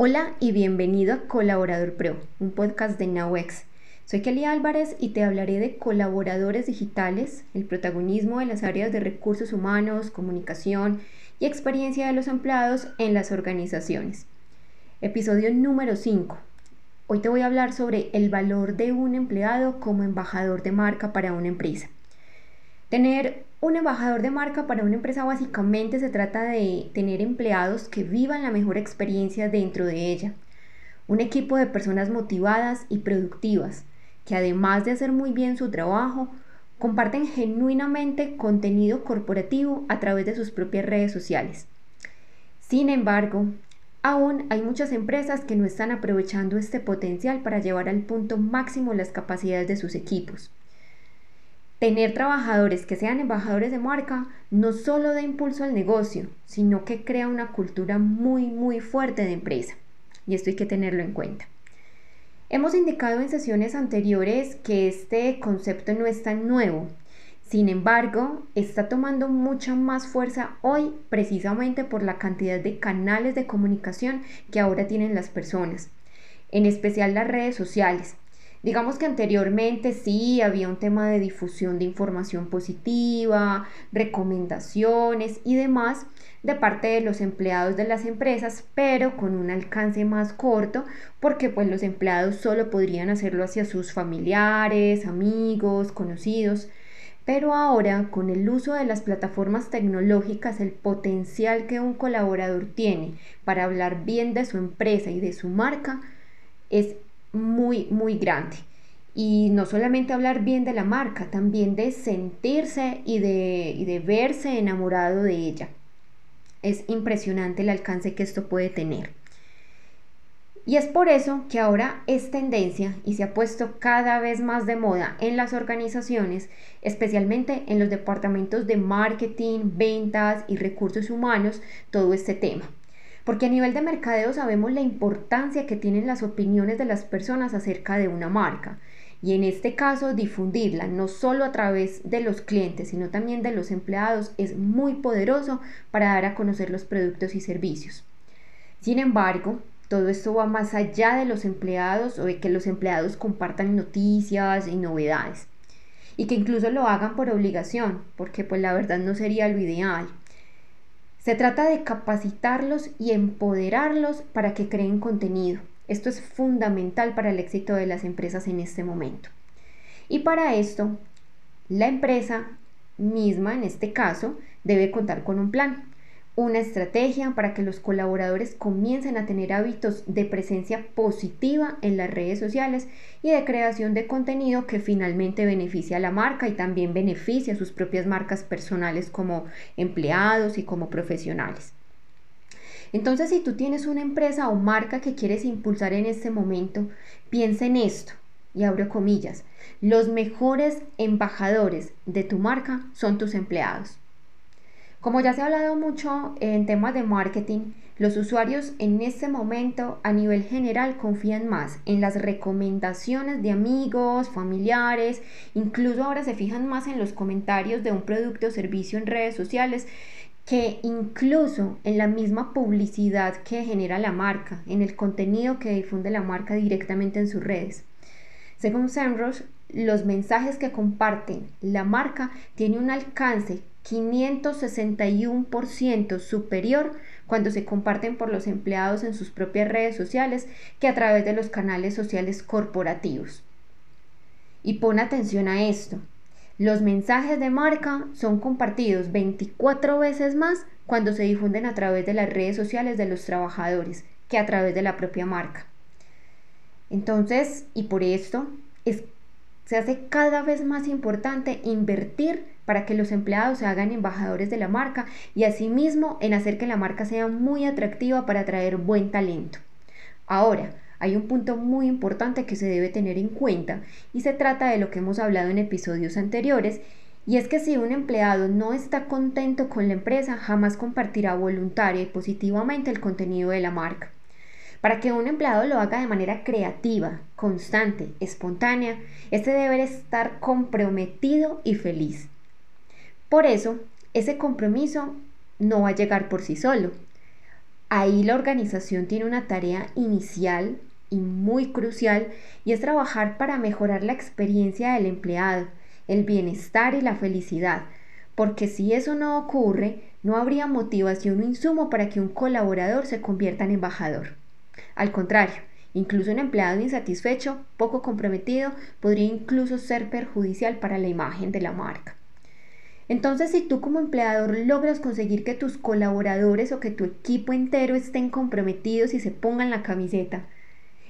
Hola y bienvenido a Colaborador Pro, un podcast de NowX. Soy Kelly Álvarez y te hablaré de colaboradores digitales, el protagonismo de las áreas de recursos humanos, comunicación y experiencia de los empleados en las organizaciones. Episodio número 5. Hoy te voy a hablar sobre el valor de un empleado como embajador de marca para una empresa. Tener un embajador de marca para una empresa básicamente se trata de tener empleados que vivan la mejor experiencia dentro de ella. Un equipo de personas motivadas y productivas que además de hacer muy bien su trabajo, comparten genuinamente contenido corporativo a través de sus propias redes sociales. Sin embargo, aún hay muchas empresas que no están aprovechando este potencial para llevar al punto máximo las capacidades de sus equipos. Tener trabajadores que sean embajadores de marca no solo da impulso al negocio, sino que crea una cultura muy, muy fuerte de empresa. Y esto hay que tenerlo en cuenta. Hemos indicado en sesiones anteriores que este concepto no es tan nuevo. Sin embargo, está tomando mucha más fuerza hoy precisamente por la cantidad de canales de comunicación que ahora tienen las personas, en especial las redes sociales Digamos que anteriormente sí había un tema de difusión de información positiva, recomendaciones y demás de parte de los empleados de las empresas, pero con un alcance más corto, porque pues los empleados solo podrían hacerlo hacia sus familiares, amigos, conocidos. Pero ahora, con el uso de las plataformas tecnológicas, el potencial que un colaborador tiene para hablar bien de su empresa y de su marca es muy, muy grande. Y no solamente hablar bien de la marca, también de sentirse y de, y de verse enamorado de ella. Es impresionante el alcance que esto puede tener. Y es por eso que ahora es tendencia y se ha puesto cada vez más de moda en las organizaciones, especialmente en los departamentos de marketing, ventas y recursos humanos, todo este tema porque a nivel de mercadeo sabemos la importancia que tienen las opiniones de las personas acerca de una marca. Y en este caso, difundirla no solo a través de los clientes, sino también de los empleados es muy poderoso para dar a conocer los productos y servicios. Sin embargo, todo esto va más allá de los empleados o de que los empleados compartan noticias y novedades. Y que incluso lo hagan por obligación, porque pues la verdad no sería lo ideal. Se trata de capacitarlos y empoderarlos para que creen contenido. Esto es fundamental para el éxito de las empresas en este momento. Y para esto, la empresa misma, en este caso, debe contar con un plan una estrategia para que los colaboradores comiencen a tener hábitos de presencia positiva en las redes sociales y de creación de contenido que finalmente beneficia a la marca y también beneficia a sus propias marcas personales como empleados y como profesionales. Entonces, si tú tienes una empresa o marca que quieres impulsar en este momento, piensa en esto y abro comillas. Los mejores embajadores de tu marca son tus empleados. Como ya se ha hablado mucho en temas de marketing, los usuarios en este momento a nivel general confían más en las recomendaciones de amigos, familiares, incluso ahora se fijan más en los comentarios de un producto o servicio en redes sociales que incluso en la misma publicidad que genera la marca, en el contenido que difunde la marca directamente en sus redes. Según Semrush, los mensajes que comparten la marca tienen un alcance 561% superior cuando se comparten por los empleados en sus propias redes sociales que a través de los canales sociales corporativos. Y pon atención a esto. Los mensajes de marca son compartidos 24 veces más cuando se difunden a través de las redes sociales de los trabajadores que a través de la propia marca. Entonces, y por esto, es, se hace cada vez más importante invertir para que los empleados se hagan embajadores de la marca y asimismo en hacer que la marca sea muy atractiva para atraer buen talento. Ahora, hay un punto muy importante que se debe tener en cuenta y se trata de lo que hemos hablado en episodios anteriores y es que si un empleado no está contento con la empresa, jamás compartirá voluntaria y positivamente el contenido de la marca. Para que un empleado lo haga de manera creativa, constante, espontánea, este debe estar comprometido y feliz. Por eso, ese compromiso no va a llegar por sí solo. Ahí la organización tiene una tarea inicial y muy crucial y es trabajar para mejorar la experiencia del empleado, el bienestar y la felicidad, porque si eso no ocurre, no habría motivación o insumo para que un colaborador se convierta en embajador. Al contrario, incluso un empleado insatisfecho, poco comprometido, podría incluso ser perjudicial para la imagen de la marca. Entonces, si tú como empleador logras conseguir que tus colaboradores o que tu equipo entero estén comprometidos y se pongan la camiseta,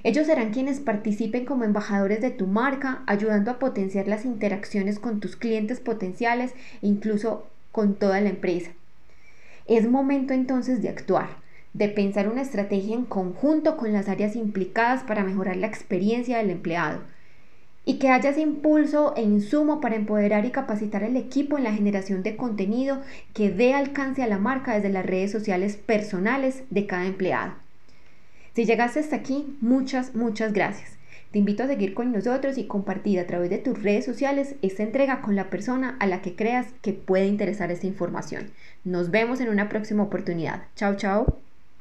ellos serán quienes participen como embajadores de tu marca, ayudando a potenciar las interacciones con tus clientes potenciales e incluso con toda la empresa. Es momento entonces de actuar, de pensar una estrategia en conjunto con las áreas implicadas para mejorar la experiencia del empleado y que haya ese impulso e insumo para empoderar y capacitar al equipo en la generación de contenido que dé alcance a la marca desde las redes sociales personales de cada empleado. Si llegaste hasta aquí, muchas, muchas gracias. Te invito a seguir con nosotros y compartir a través de tus redes sociales esta entrega con la persona a la que creas que puede interesar esta información. Nos vemos en una próxima oportunidad. Chao, chao.